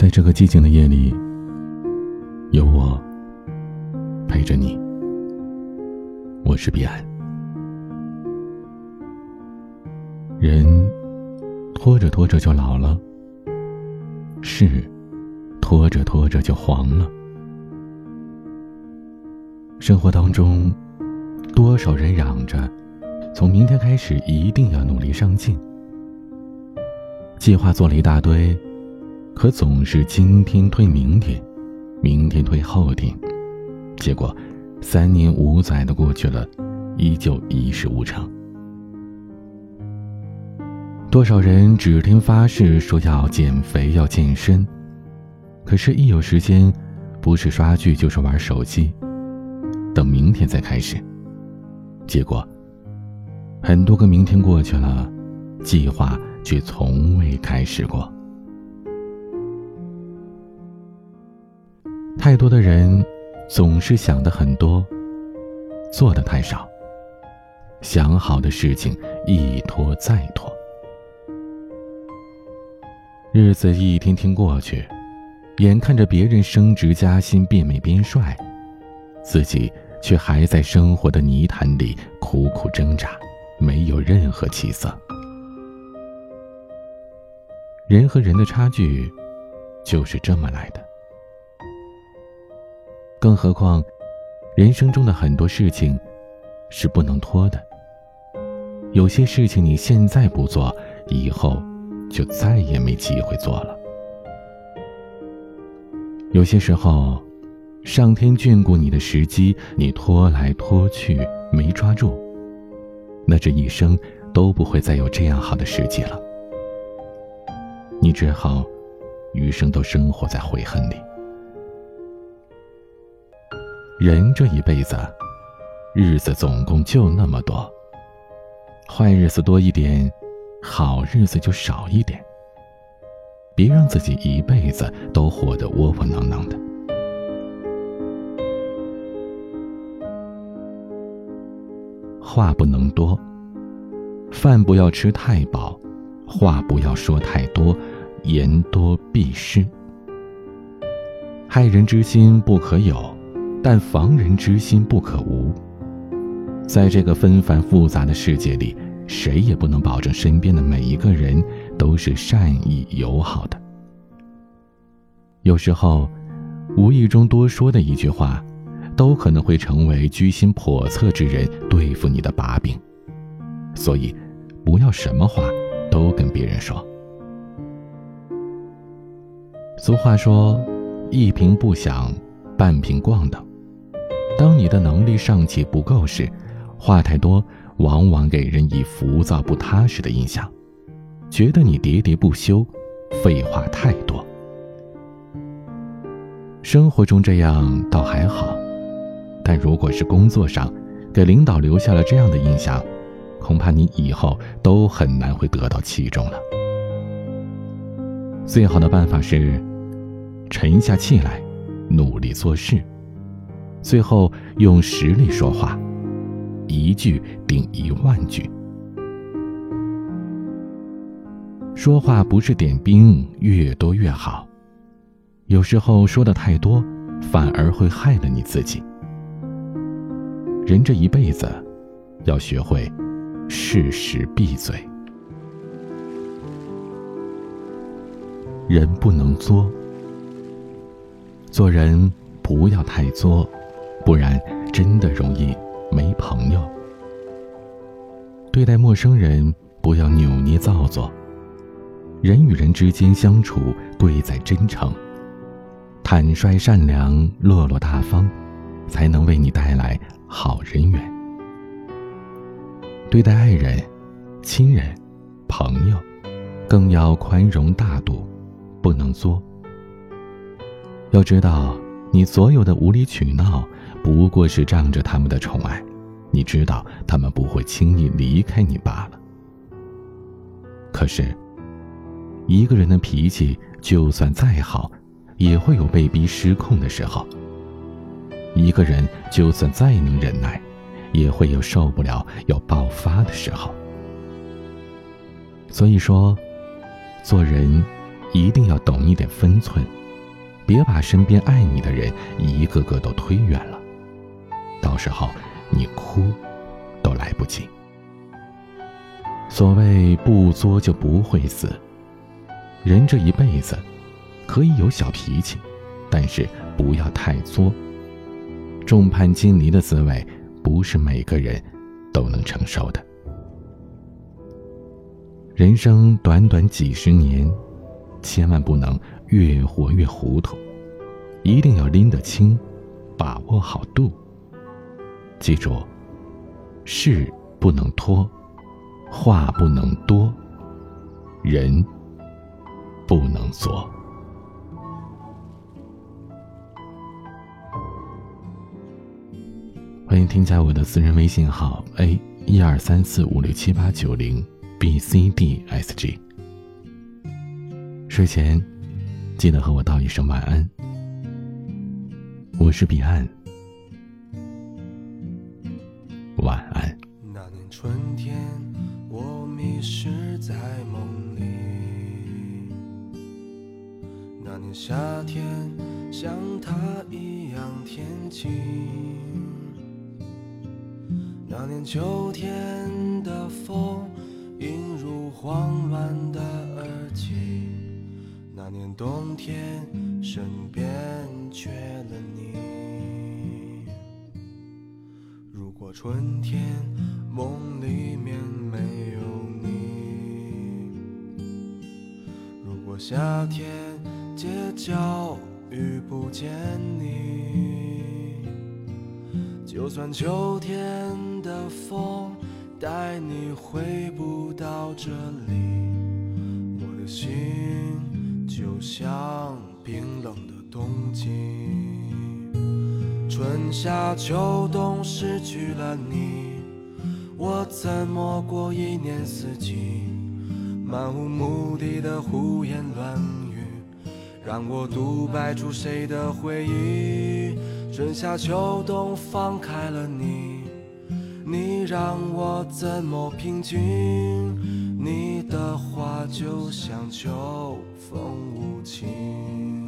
在这个寂静的夜里，有我陪着你。我是彼岸。人拖着拖着就老了，事拖着拖着就黄了。生活当中，多少人嚷着，从明天开始一定要努力上进，计划做了一大堆。可总是今天推明天，明天推后天，结果三年五载的过去了，依旧一事无成。多少人指天发誓说要减肥要健身，可是，一有时间，不是刷剧就是玩手机，等明天再开始。结果，很多个明天过去了，计划却从未开始过。太多的人总是想的很多，做的太少。想好的事情一拖再拖，日子一天天过去，眼看着别人升职加薪、变美变帅，自己却还在生活的泥潭里苦苦挣扎，没有任何起色。人和人的差距，就是这么来的。更何况，人生中的很多事情是不能拖的。有些事情你现在不做，以后就再也没机会做了。有些时候，上天眷顾你的时机，你拖来拖去没抓住，那这一生都不会再有这样好的时机了。你只好余生都生活在悔恨里。人这一辈子，日子总共就那么多。坏日子多一点，好日子就少一点。别让自己一辈子都活得窝窝囊囊的。话不能多，饭不要吃太饱，话不要说太多，言多必失。害人之心不可有。但防人之心不可无。在这个纷繁复杂的世界里，谁也不能保证身边的每一个人都是善意友好的。有时候，无意中多说的一句话，都可能会成为居心叵测之人对付你的把柄。所以，不要什么话都跟别人说。俗话说：“一瓶不响，半瓶咣当。”你的能力尚且不够时，话太多，往往给人以浮躁不踏实的印象，觉得你喋喋不休，废话太多。生活中这样倒还好，但如果是工作上，给领导留下了这样的印象，恐怕你以后都很难会得到器重了。最好的办法是，沉下气来，努力做事。最后用实力说话，一句顶一万句。说话不是点兵，越多越好。有时候说的太多，反而会害了你自己。人这一辈子，要学会适时闭嘴。人不能作，做人不要太作。不然，真的容易没朋友。对待陌生人，不要扭捏造作。人与人之间相处，贵在真诚。坦率、善良、落落大方，才能为你带来好人缘。对待爱人、亲人、朋友，更要宽容大度，不能作。要知道，你所有的无理取闹。不过是仗着他们的宠爱，你知道他们不会轻易离开你罢了。可是，一个人的脾气就算再好，也会有被逼失控的时候；一个人就算再能忍耐，也会有受不了要爆发的时候。所以说，做人一定要懂一点分寸，别把身边爱你的人一个个都推远了，到时候你哭都来不及。所谓不作就不会死，人这一辈子可以有小脾气，但是不要太作。众叛亲离的滋味，不是每个人都能承受的。人生短短几十年，千万不能越活越糊涂，一定要拎得清，把握好度。记住，事不能拖。话不能多，人不能做。欢迎添加我的私人微信号 a 一二三四五六七八九零 b c d s g。睡前记得和我道一声晚安。我是彼岸，晚安。那年春天。我迷失在梦里，那年夏天像他一样天晴，那年秋天的风映入慌乱的，那年冬天身边缺了你。如果春天梦里面没有你，如果。夏天街角遇不见你，就算秋天的风带你回不到这里，我的心就像冰冷的冬季。春夏秋冬失去了你，我怎么过一年四季？漫无目的的胡言乱语，让我独白出谁的回忆？春夏秋冬放开了你，你让我怎么平静？你的话就像秋风无情。